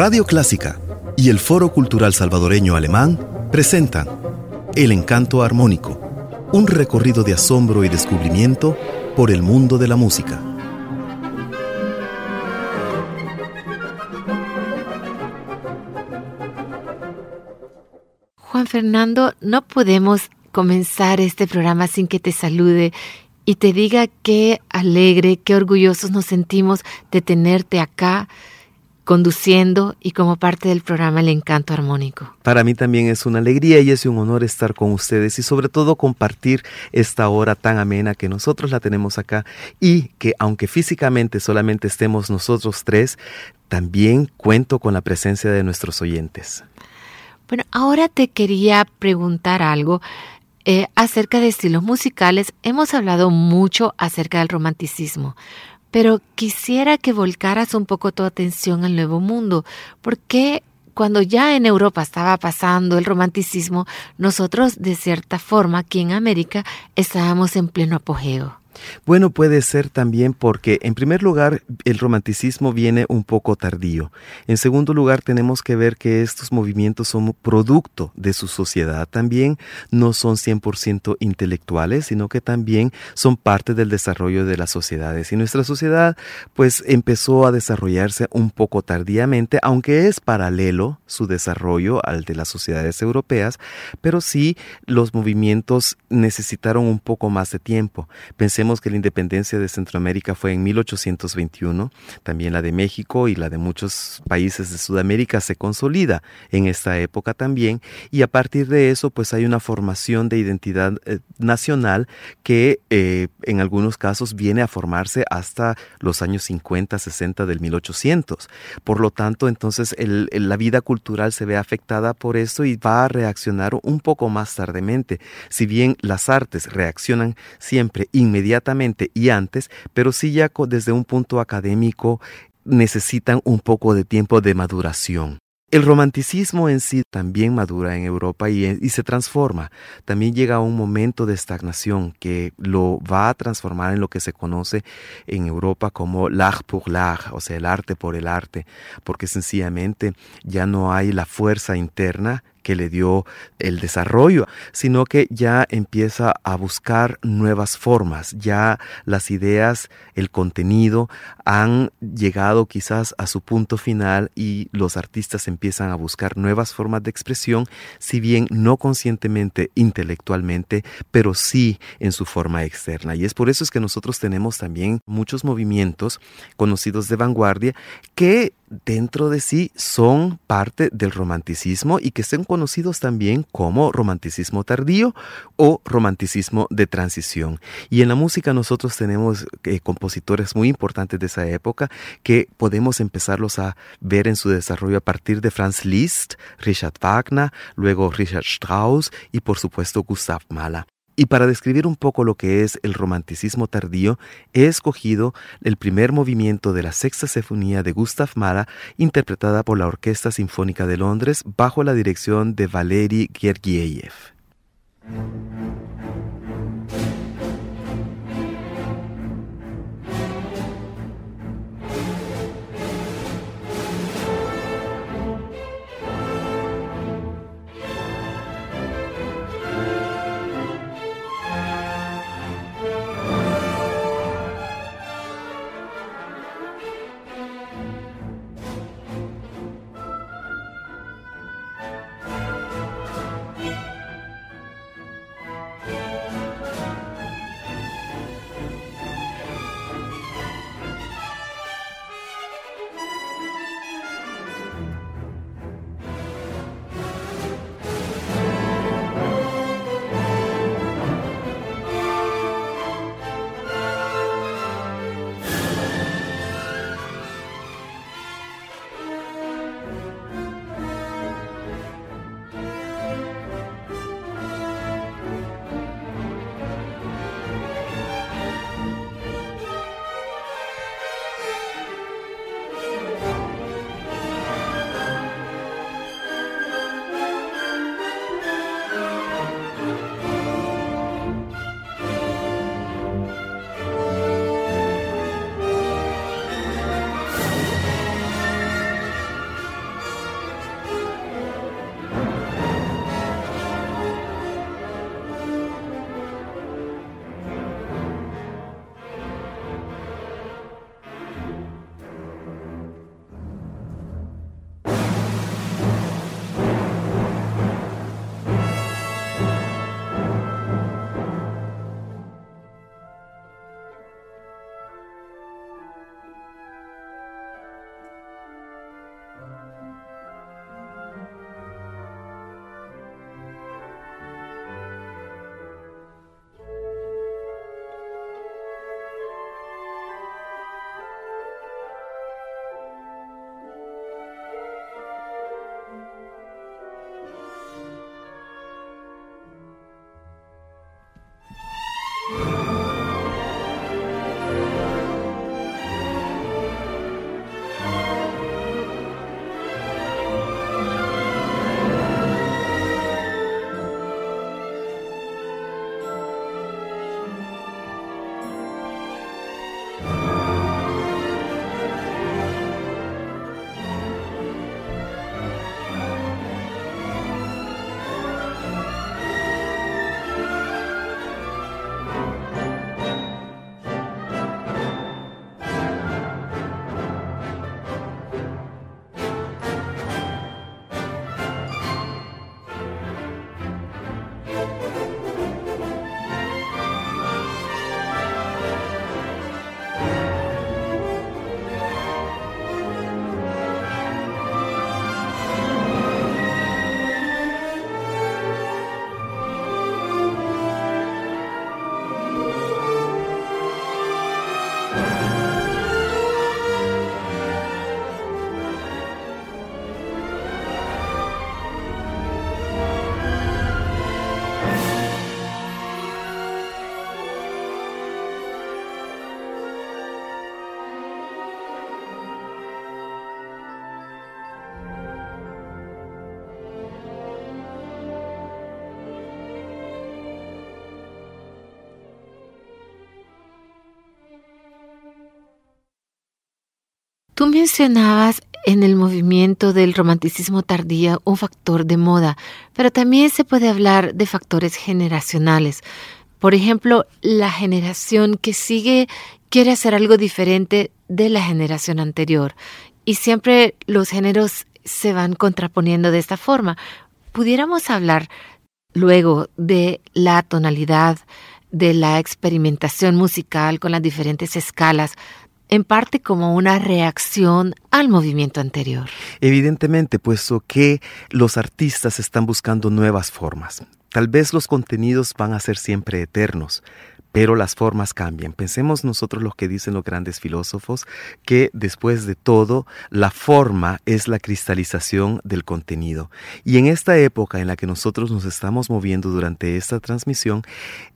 Radio Clásica y el Foro Cultural Salvadoreño Alemán presentan El Encanto Armónico, un recorrido de asombro y descubrimiento por el mundo de la música. Juan Fernando, no podemos comenzar este programa sin que te salude y te diga qué alegre, qué orgullosos nos sentimos de tenerte acá conduciendo y como parte del programa El Encanto Armónico. Para mí también es una alegría y es un honor estar con ustedes y sobre todo compartir esta hora tan amena que nosotros la tenemos acá y que aunque físicamente solamente estemos nosotros tres, también cuento con la presencia de nuestros oyentes. Bueno, ahora te quería preguntar algo. Eh, acerca de estilos musicales, hemos hablado mucho acerca del romanticismo, pero quisiera que volcaras un poco tu atención al nuevo mundo, porque cuando ya en Europa estaba pasando el romanticismo, nosotros de cierta forma aquí en América estábamos en pleno apogeo. Bueno, puede ser también porque, en primer lugar, el romanticismo viene un poco tardío. En segundo lugar, tenemos que ver que estos movimientos son producto de su sociedad también, no son 100% intelectuales, sino que también son parte del desarrollo de las sociedades. Y nuestra sociedad, pues, empezó a desarrollarse un poco tardíamente, aunque es paralelo su desarrollo al de las sociedades europeas, pero sí los movimientos necesitaron un poco más de tiempo. Pensemos que la independencia de Centroamérica fue en 1821, también la de México y la de muchos países de Sudamérica se consolida en esta época también y a partir de eso pues hay una formación de identidad eh, nacional que eh, en algunos casos viene a formarse hasta los años 50, 60 del 1800. Por lo tanto, entonces la vida cultural se ve afectada por esto y va a reaccionar un poco más tardemente. Si bien las artes reaccionan siempre inmediatamente, y antes, pero sí ya desde un punto académico necesitan un poco de tiempo de maduración. El romanticismo en sí también madura en Europa y, y, se transforma. También llega a un momento de estagnación que lo va a transformar en lo que se conoce en Europa como l'art pour l'art, o sea, el arte por el arte, porque sencillamente ya no hay la fuerza interna que le dio el desarrollo, sino que ya empieza a buscar nuevas formas, ya las ideas, el contenido han llegado quizás a su punto final y los artistas empiezan a buscar nuevas formas de expresión, si bien no conscientemente, intelectualmente, pero sí en su forma externa. Y es por eso es que nosotros tenemos también muchos movimientos conocidos de vanguardia que dentro de sí son parte del romanticismo y que son conocidos también como romanticismo tardío o romanticismo de transición. Y en la música nosotros tenemos eh, compositores muy importantes de esa época que podemos empezarlos a ver en su desarrollo a partir de Franz Liszt, Richard Wagner, luego Richard Strauss y por supuesto Gustav Mahler. Y para describir un poco lo que es el romanticismo tardío, he escogido el primer movimiento de la Sexta Sinfonía de Gustav Mahler, interpretada por la Orquesta Sinfónica de Londres bajo la dirección de Valery Gergiev. Tú mencionabas en el movimiento del romanticismo tardío un factor de moda, pero también se puede hablar de factores generacionales. Por ejemplo, la generación que sigue quiere hacer algo diferente de la generación anterior y siempre los géneros se van contraponiendo de esta forma. Pudiéramos hablar luego de la tonalidad, de la experimentación musical con las diferentes escalas, en parte como una reacción al movimiento anterior. Evidentemente, puesto que los artistas están buscando nuevas formas. Tal vez los contenidos van a ser siempre eternos, pero las formas cambian. Pensemos nosotros lo que dicen los grandes filósofos, que después de todo, la forma es la cristalización del contenido. Y en esta época en la que nosotros nos estamos moviendo durante esta transmisión,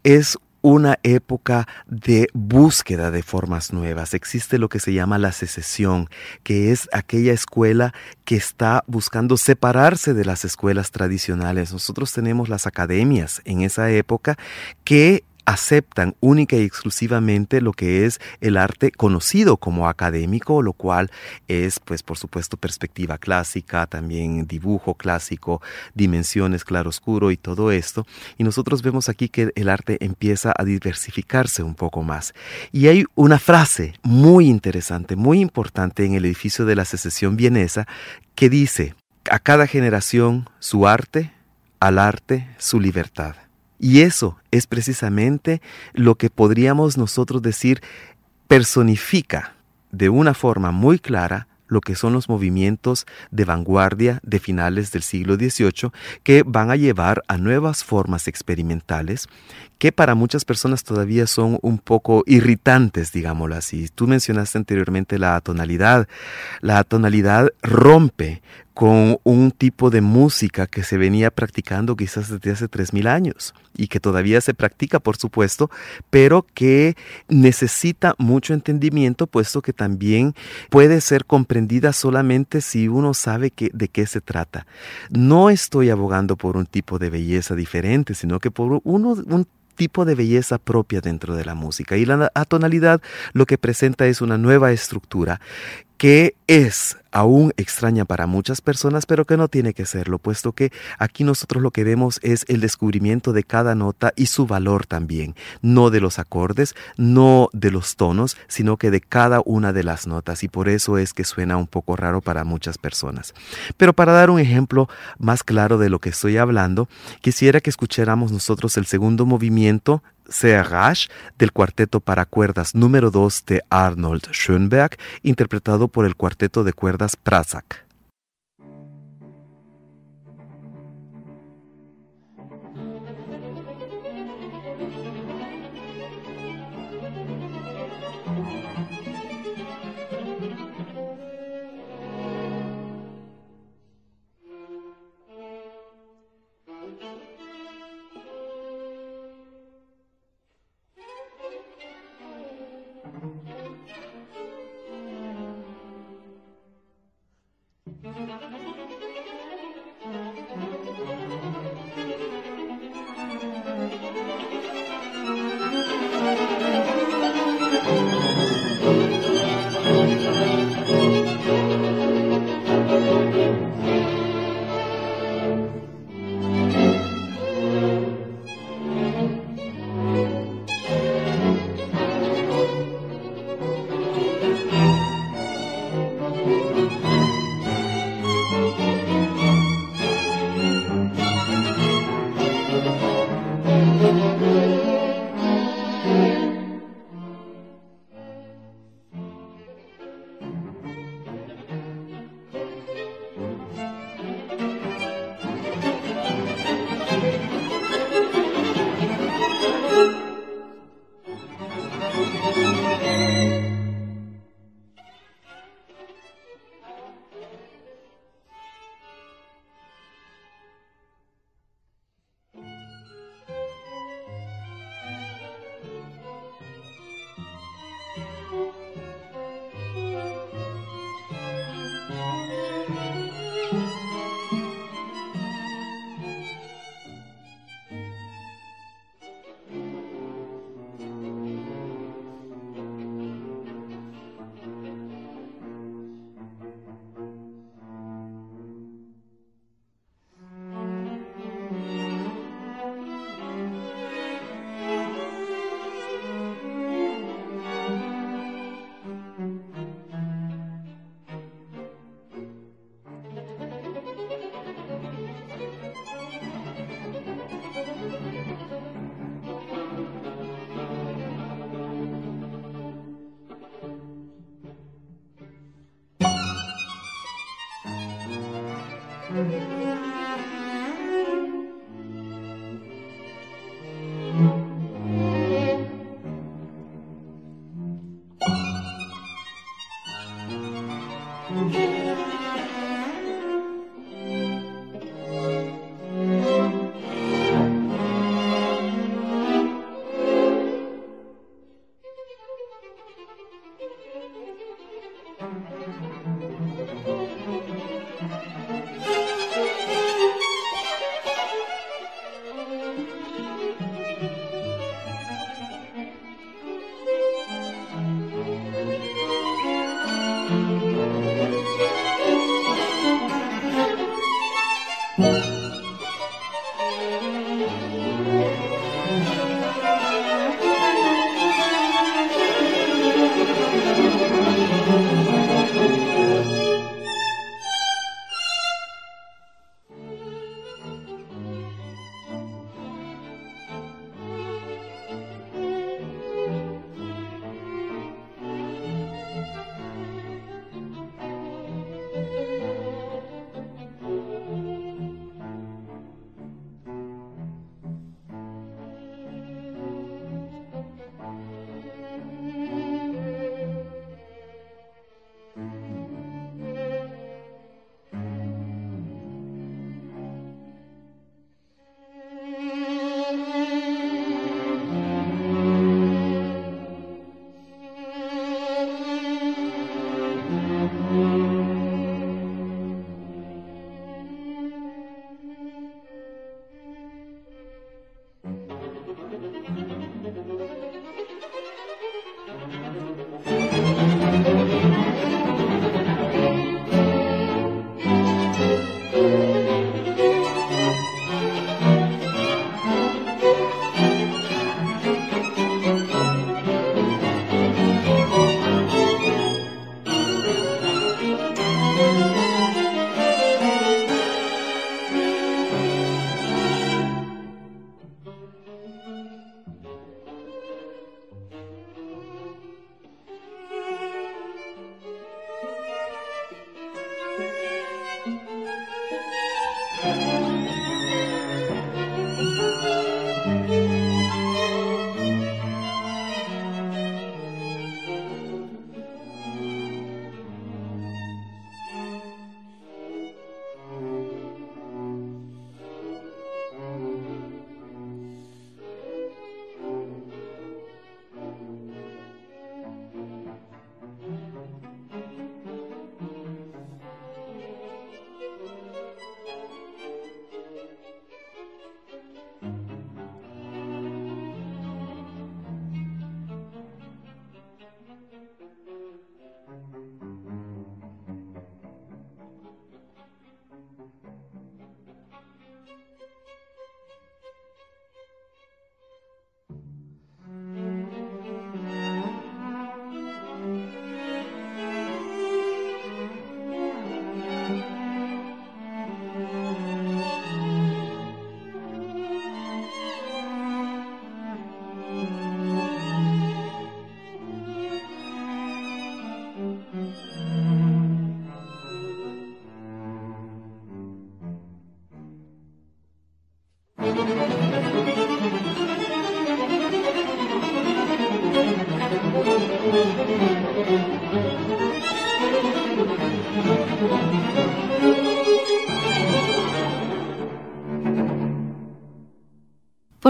es una época de búsqueda de formas nuevas. Existe lo que se llama la secesión, que es aquella escuela que está buscando separarse de las escuelas tradicionales. Nosotros tenemos las academias en esa época que aceptan única y exclusivamente lo que es el arte conocido como académico, lo cual es, pues, por supuesto, perspectiva clásica, también dibujo clásico, dimensiones claroscuro y todo esto. Y nosotros vemos aquí que el arte empieza a diversificarse un poco más. Y hay una frase muy interesante, muy importante en el edificio de la secesión vienesa que dice, a cada generación su arte, al arte su libertad. Y eso es precisamente lo que podríamos nosotros decir personifica de una forma muy clara lo que son los movimientos de vanguardia de finales del siglo XVIII que van a llevar a nuevas formas experimentales que para muchas personas todavía son un poco irritantes, digámoslo así. Tú mencionaste anteriormente la tonalidad. La tonalidad rompe con un tipo de música que se venía practicando quizás desde hace 3.000 años y que todavía se practica, por supuesto, pero que necesita mucho entendimiento, puesto que también puede ser comprendida solamente si uno sabe de qué se trata. No estoy abogando por un tipo de belleza diferente, sino que por uno, un tipo de belleza propia dentro de la música. Y la atonalidad lo que presenta es una nueva estructura que es aún extraña para muchas personas, pero que no tiene que serlo, puesto que aquí nosotros lo que vemos es el descubrimiento de cada nota y su valor también, no de los acordes, no de los tonos, sino que de cada una de las notas, y por eso es que suena un poco raro para muchas personas. Pero para dar un ejemplo más claro de lo que estoy hablando, quisiera que escucháramos nosotros el segundo movimiento Serrage del cuarteto para cuerdas número 2 de Arnold Schoenberg, interpretado por el cuarteto de cuerdas Prasak.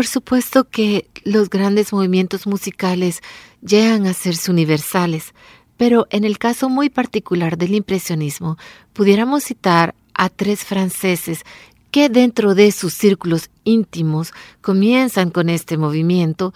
Por supuesto que los grandes movimientos musicales llegan a ser universales, pero en el caso muy particular del impresionismo, pudiéramos citar a tres franceses que dentro de sus círculos íntimos comienzan con este movimiento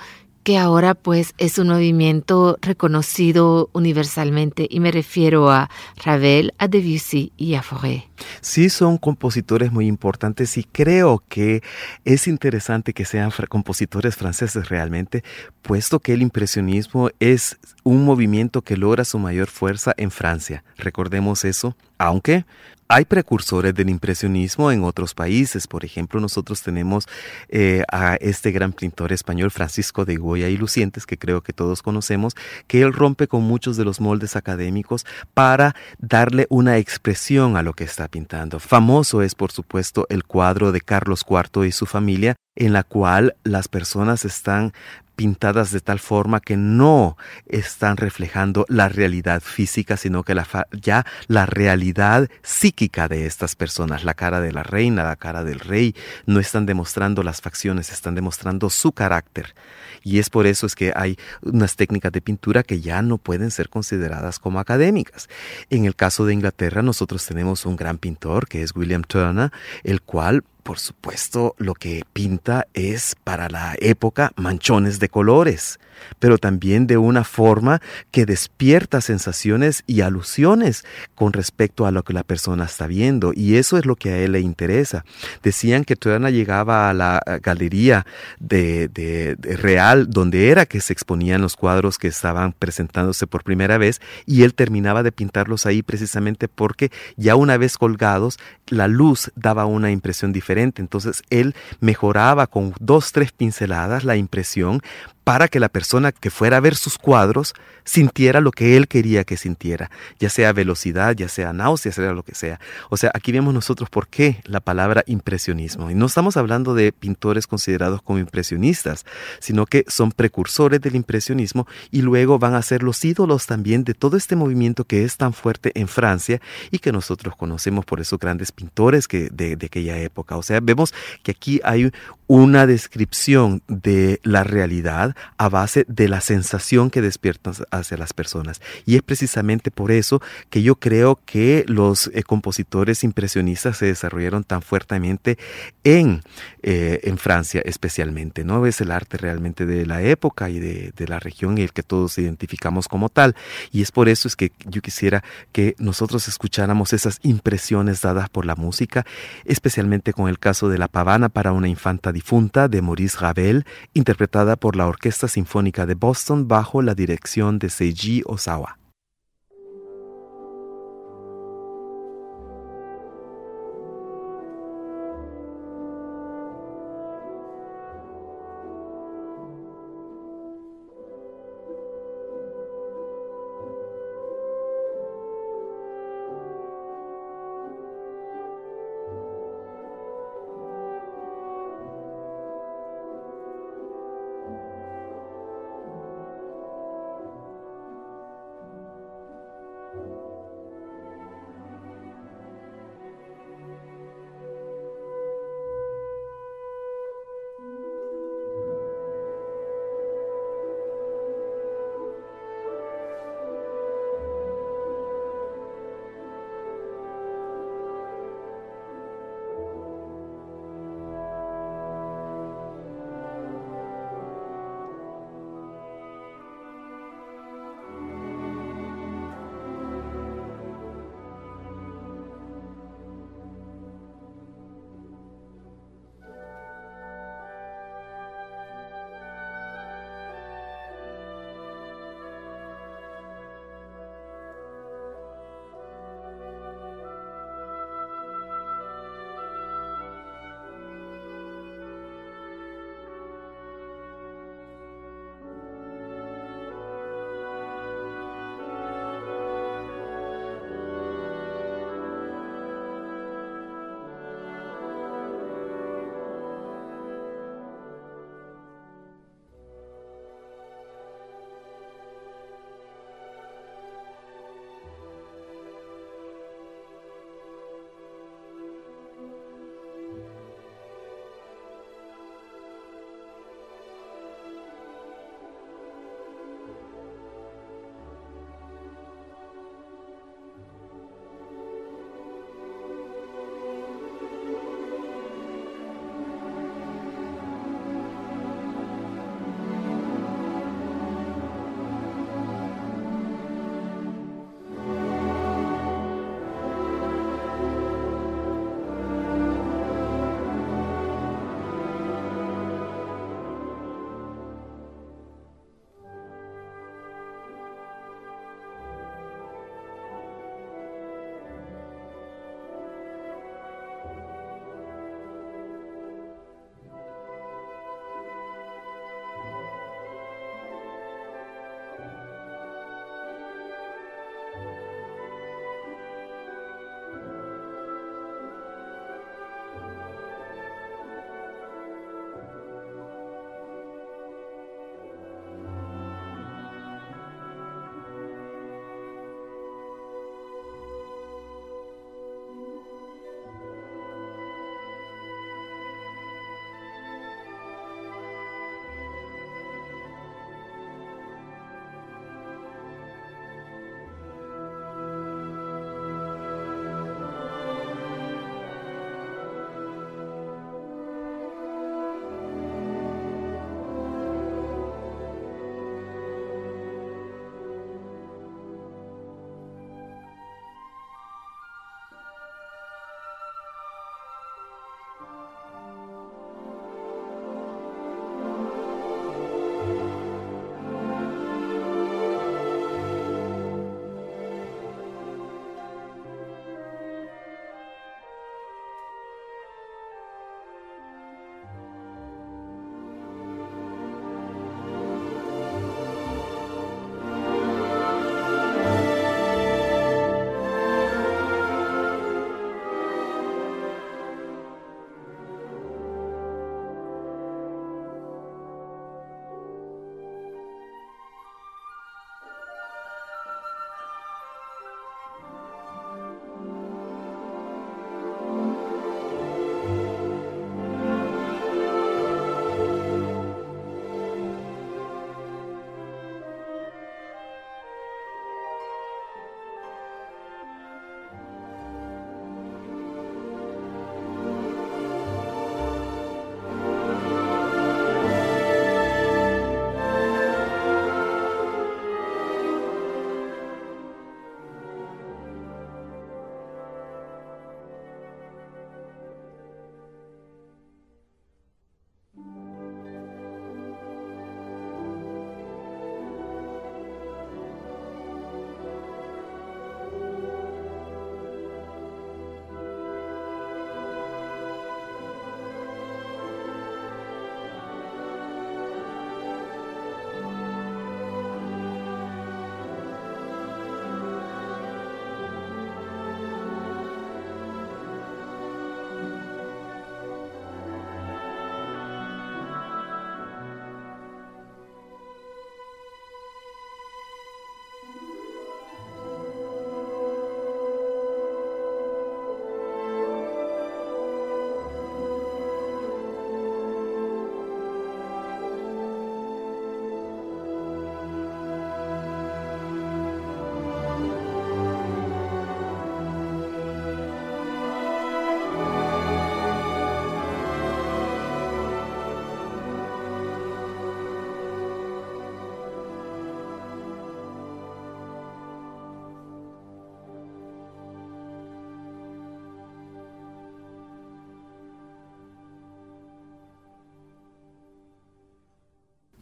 que ahora pues es un movimiento reconocido universalmente y me refiero a Ravel, a Debussy y a Fauré. Sí, son compositores muy importantes y creo que es interesante que sean compositores franceses realmente, puesto que el impresionismo es un movimiento que logra su mayor fuerza en Francia. Recordemos eso, aunque hay precursores del impresionismo en otros países. Por ejemplo, nosotros tenemos eh, a este gran pintor español, Francisco de Goya y Lucientes, que creo que todos conocemos, que él rompe con muchos de los moldes académicos para darle una expresión a lo que está pintando. Famoso es, por supuesto, el cuadro de Carlos IV y su familia, en la cual las personas están pintadas de tal forma que no están reflejando la realidad física, sino que ya la realidad psíquica de estas personas, la cara de la reina, la cara del rey, no están demostrando las facciones, están demostrando su carácter. Y es por eso es que hay unas técnicas de pintura que ya no pueden ser consideradas como académicas. En el caso de Inglaterra, nosotros tenemos un gran pintor que es William Turner, el cual por supuesto, lo que pinta es para la época manchones de colores, pero también de una forma que despierta sensaciones y alusiones con respecto a lo que la persona está viendo. Y eso es lo que a él le interesa. Decían que Turana llegaba a la galería de, de Real, donde era que se exponían los cuadros que estaban presentándose por primera vez, y él terminaba de pintarlos ahí precisamente porque ya una vez colgados, la luz daba una impresión diferente entonces él mejoraba con dos, tres pinceladas la impresión para que la persona que fuera a ver sus cuadros sintiera lo que él quería que sintiera, ya sea velocidad, ya sea náusea, sea lo que sea. O sea, aquí vemos nosotros por qué la palabra impresionismo. Y no estamos hablando de pintores considerados como impresionistas, sino que son precursores del impresionismo y luego van a ser los ídolos también de todo este movimiento que es tan fuerte en Francia y que nosotros conocemos por esos grandes pintores que de aquella época. O sea, vemos que aquí hay una descripción de la realidad a base de la sensación que despiertan hacia las personas. Y es precisamente por eso que yo creo que los eh, compositores impresionistas se desarrollaron tan fuertemente en, eh, en Francia especialmente. ¿no? Es el arte realmente de la época y de, la región y el que todos identificamos como tal. Y es por eso es que yo quisiera que nosotros escucháramos esas impresiones dadas por la música, especialmente con el caso de La Pavana para una infanta difunta de Maurice Ravel, interpretada por la Orquesta Sinfónica de Boston bajo la dirección de Seiji Osawa.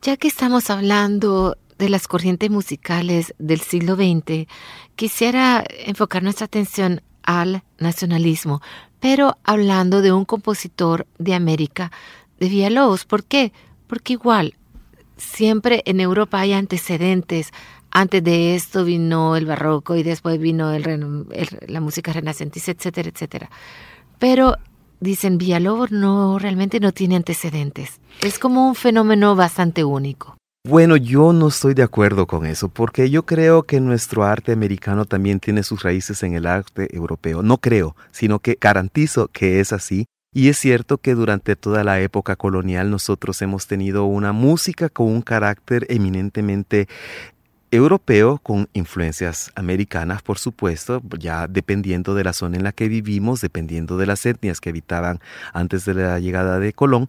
Ya que estamos hablando de las corrientes musicales del siglo XX, quisiera enfocar nuestra atención al nacionalismo, pero hablando de un compositor de América, de Villalobos. ¿Por qué? Porque igual, siempre en Europa hay antecedentes. Antes de esto vino el barroco y después vino la música renacentista, etcétera, etcétera. Pero dicen, Villalobos no, realmente no tiene antecedentes. Es como un fenómeno bastante único. Bueno, yo no estoy de acuerdo con eso, porque yo creo que nuestro arte americano también tiene sus raíces en el arte europeo. No creo, sino que garantizo que es así. Y es cierto que durante toda la época colonial nosotros hemos tenido una música con un carácter eminentemente europeo con influencias americanas, por supuesto, ya dependiendo de la zona en la que vivimos, dependiendo de las etnias que habitaban antes de la llegada de Colón,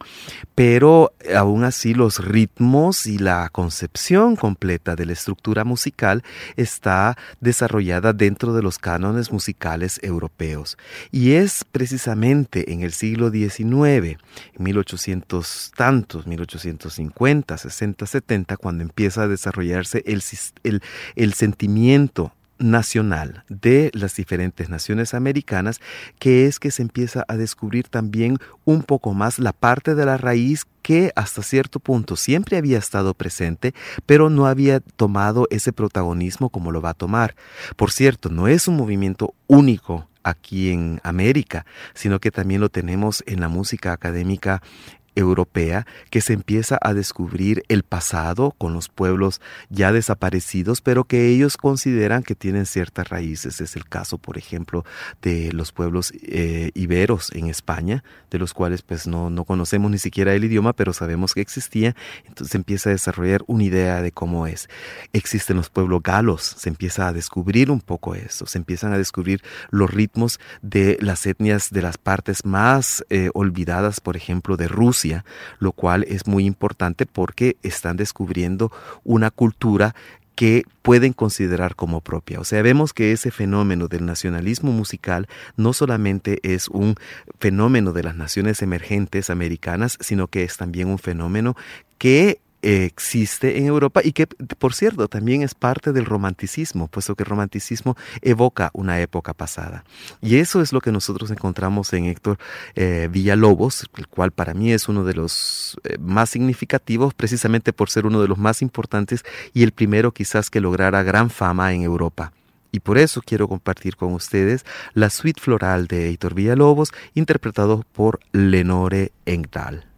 pero aún así los ritmos y la concepción completa de la estructura musical está desarrollada dentro de los cánones musicales europeos. Y es precisamente en el siglo XIX, en 1800 tantos, 1850, 60, 70, cuando empieza a desarrollarse el sistema el, sentimiento nacional de las diferentes naciones americanas, que es que se empieza a descubrir también un poco más la parte de la raíz que hasta cierto punto siempre había estado presente, pero no había tomado ese protagonismo como lo va a tomar. Por cierto, no es un movimiento único aquí en América, sino que también lo tenemos en la música académica europea que se empieza a descubrir el pasado con los pueblos ya desaparecidos, pero que ellos consideran que tienen ciertas raíces. Es el caso, por ejemplo, de los pueblos eh, iberos en España, de los cuales pues no, no conocemos ni siquiera el idioma, pero sabemos que existía. Entonces empieza a desarrollar una idea de cómo es. Existen los pueblos galos, se empieza a descubrir un poco eso, se empiezan a descubrir los ritmos de las etnias de las partes más eh, olvidadas, por ejemplo, de Rusia lo cual es muy importante porque están descubriendo una cultura que pueden considerar como propia. O sea, vemos que ese fenómeno del nacionalismo musical no solamente es un fenómeno de las naciones emergentes americanas, sino que es también un fenómeno que existe en Europa y que, por cierto, también es parte del romanticismo, puesto que el romanticismo evoca una época pasada. Y eso es lo que nosotros encontramos en Héctor eh, Villalobos, el cual para mí es uno de los eh, más significativos, precisamente por ser uno de los más importantes y el primero quizás que lograra gran fama en Europa. Y por eso quiero compartir con ustedes la suite floral de Héctor Villalobos, interpretado por Lenore Engdahl.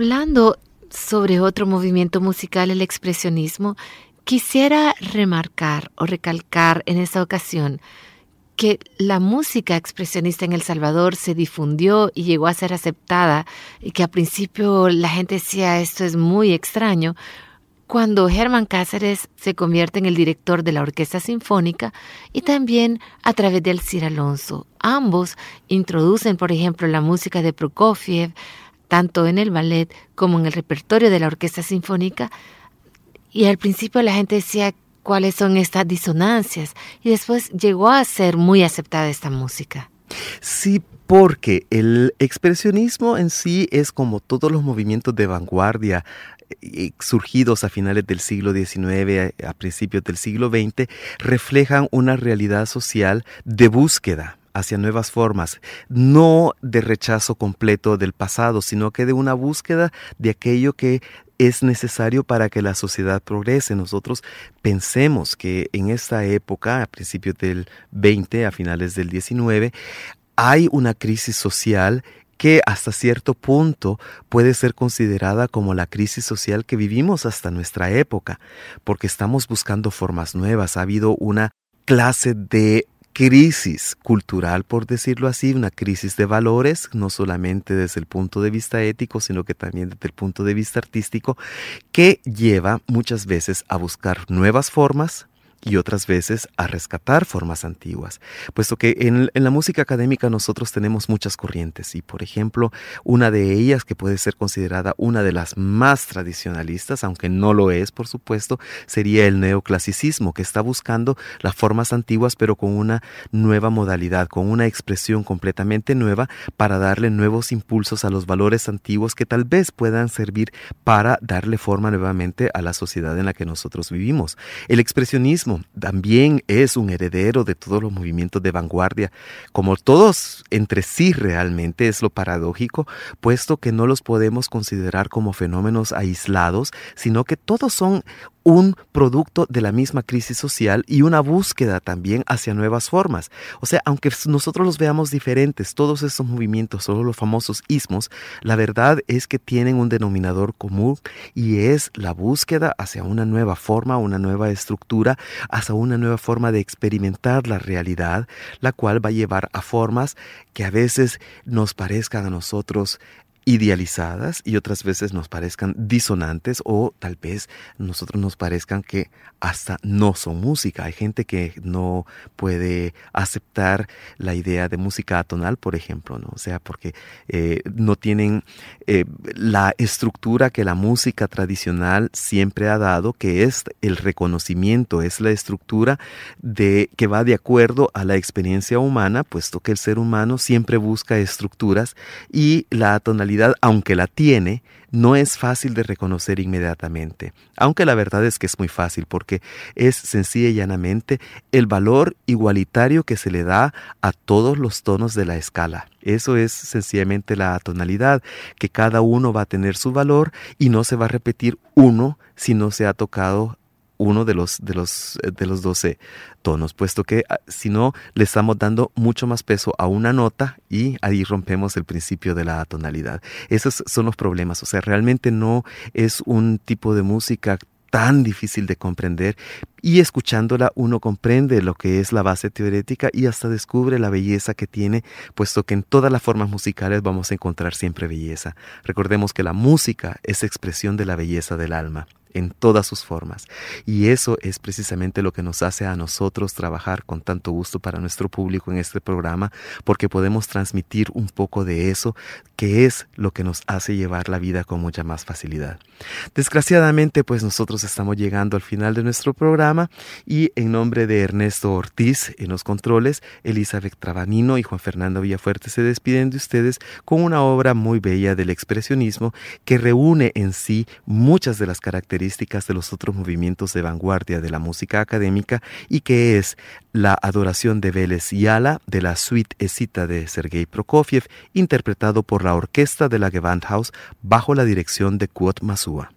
Hablando sobre otro movimiento musical, el expresionismo, quisiera remarcar o recalcar en esta ocasión que la música expresionista en El Salvador se difundió y llegó a ser aceptada y que al principio la gente decía esto es muy extraño, cuando Germán Cáceres se convierte en el director de la Orquesta Sinfónica y también a través de Alcir Alonso. Ambos introducen, por ejemplo, la música de Prokofiev, tanto en el ballet como en el repertorio de la orquesta sinfónica. Y al principio la gente decía cuáles son estas disonancias y después llegó a ser muy aceptada esta música. Sí, porque el expresionismo en sí es como todos los movimientos de vanguardia eh, surgidos a finales del siglo XIX, a principios del siglo XX, reflejan una realidad social de búsqueda hacia nuevas formas, no de rechazo completo del pasado, sino que de una búsqueda de aquello que es necesario para que la sociedad progrese. Nosotros pensemos que en esta época, a principios del 20, a finales del 19, hay una crisis social que hasta cierto punto puede ser considerada como la crisis social que vivimos hasta nuestra época, porque estamos buscando formas nuevas. Ha habido una clase de crisis cultural, por decirlo así, una crisis de valores, no solamente desde el punto de vista ético, sino que también desde el punto de vista artístico, que lleva muchas veces a buscar nuevas formas, y otras veces a rescatar formas antiguas, puesto que en, la música académica nosotros tenemos muchas corrientes y por ejemplo una de ellas que puede ser considerada una de las más tradicionalistas, aunque no lo es por supuesto, sería el neoclasicismo que está buscando las formas antiguas pero con una nueva modalidad, con una expresión completamente nueva para darle nuevos impulsos a los valores antiguos que tal vez puedan servir para darle forma nuevamente a la sociedad en la que nosotros vivimos. El expresionismo también es un heredero de todos los movimientos de vanguardia, como todos entre sí realmente es lo paradójico, puesto que no los podemos considerar como fenómenos aislados, sino que todos son un producto de la misma crisis social y una búsqueda también hacia nuevas formas. O sea, aunque nosotros los veamos diferentes, todos esos movimientos, solo los famosos ismos, la verdad es que tienen un denominador común y es la búsqueda hacia una nueva forma, una nueva estructura, hacia una nueva forma de experimentar la realidad, la cual va a llevar a formas que a veces nos parezcan a nosotros idealizadas y otras veces nos parezcan disonantes o tal vez nosotros nos parezcan que hasta no son música. Hay gente que no puede aceptar la idea de música atonal, por ejemplo, ¿no? O sea, porque eh, no tienen eh, la estructura que la música tradicional siempre ha dado, que es el reconocimiento, es la estructura de que va de acuerdo a la experiencia humana, puesto que el ser humano siempre busca estructuras y la atonalidad, aunque la tiene, no es fácil de reconocer inmediatamente, aunque la verdad es que es muy fácil porque es sencilla y llanamente el valor igualitario que se le da a todos los tonos de la escala. Eso es sencillamente la tonalidad, que cada uno va a tener su valor y no se va a repetir uno si no se ha tocado uno de los, de los, eh, de los 12 tonos, puesto que ah, si no, le estamos dando mucho más peso a una nota y ahí rompemos el principio de la tonalidad. Esos son los problemas, o sea, realmente no es un tipo de música tan difícil de comprender y escuchándola uno comprende lo que es la base teorética y hasta descubre la belleza que tiene, puesto que en todas las formas musicales vamos a encontrar siempre belleza. Recordemos que la música es expresión de la belleza del alma en todas sus formas. Y eso es precisamente lo que nos hace a nosotros trabajar con tanto gusto para nuestro público en este programa, porque podemos transmitir un poco de eso, que es lo que nos hace llevar la vida con mucha más facilidad. Desgraciadamente, pues nosotros estamos llegando al final de nuestro programa y en nombre de Ernesto Ortiz en los controles, Elizabeth Trabanino y Juan Fernando Villafuerte se despiden de ustedes con una obra muy bella del expresionismo que reúne en sí muchas de las de los otros movimientos de vanguardia de la música académica y que es la adoración de Vélez y Ala de la suite Escita de Sergei Prokofiev, interpretado por la orquesta de la Gewandhaus bajo la dirección de Kurt Masua.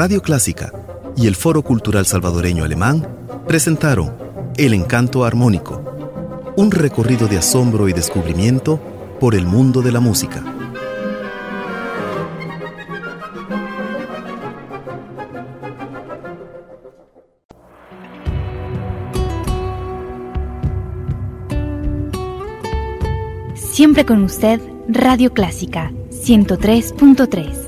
Radio Clásica y el Foro Cultural Salvadoreño Alemán presentaron El Encanto Armónico, un recorrido de asombro y descubrimiento por el mundo de la música. Siempre con usted, Radio Clásica 103.3.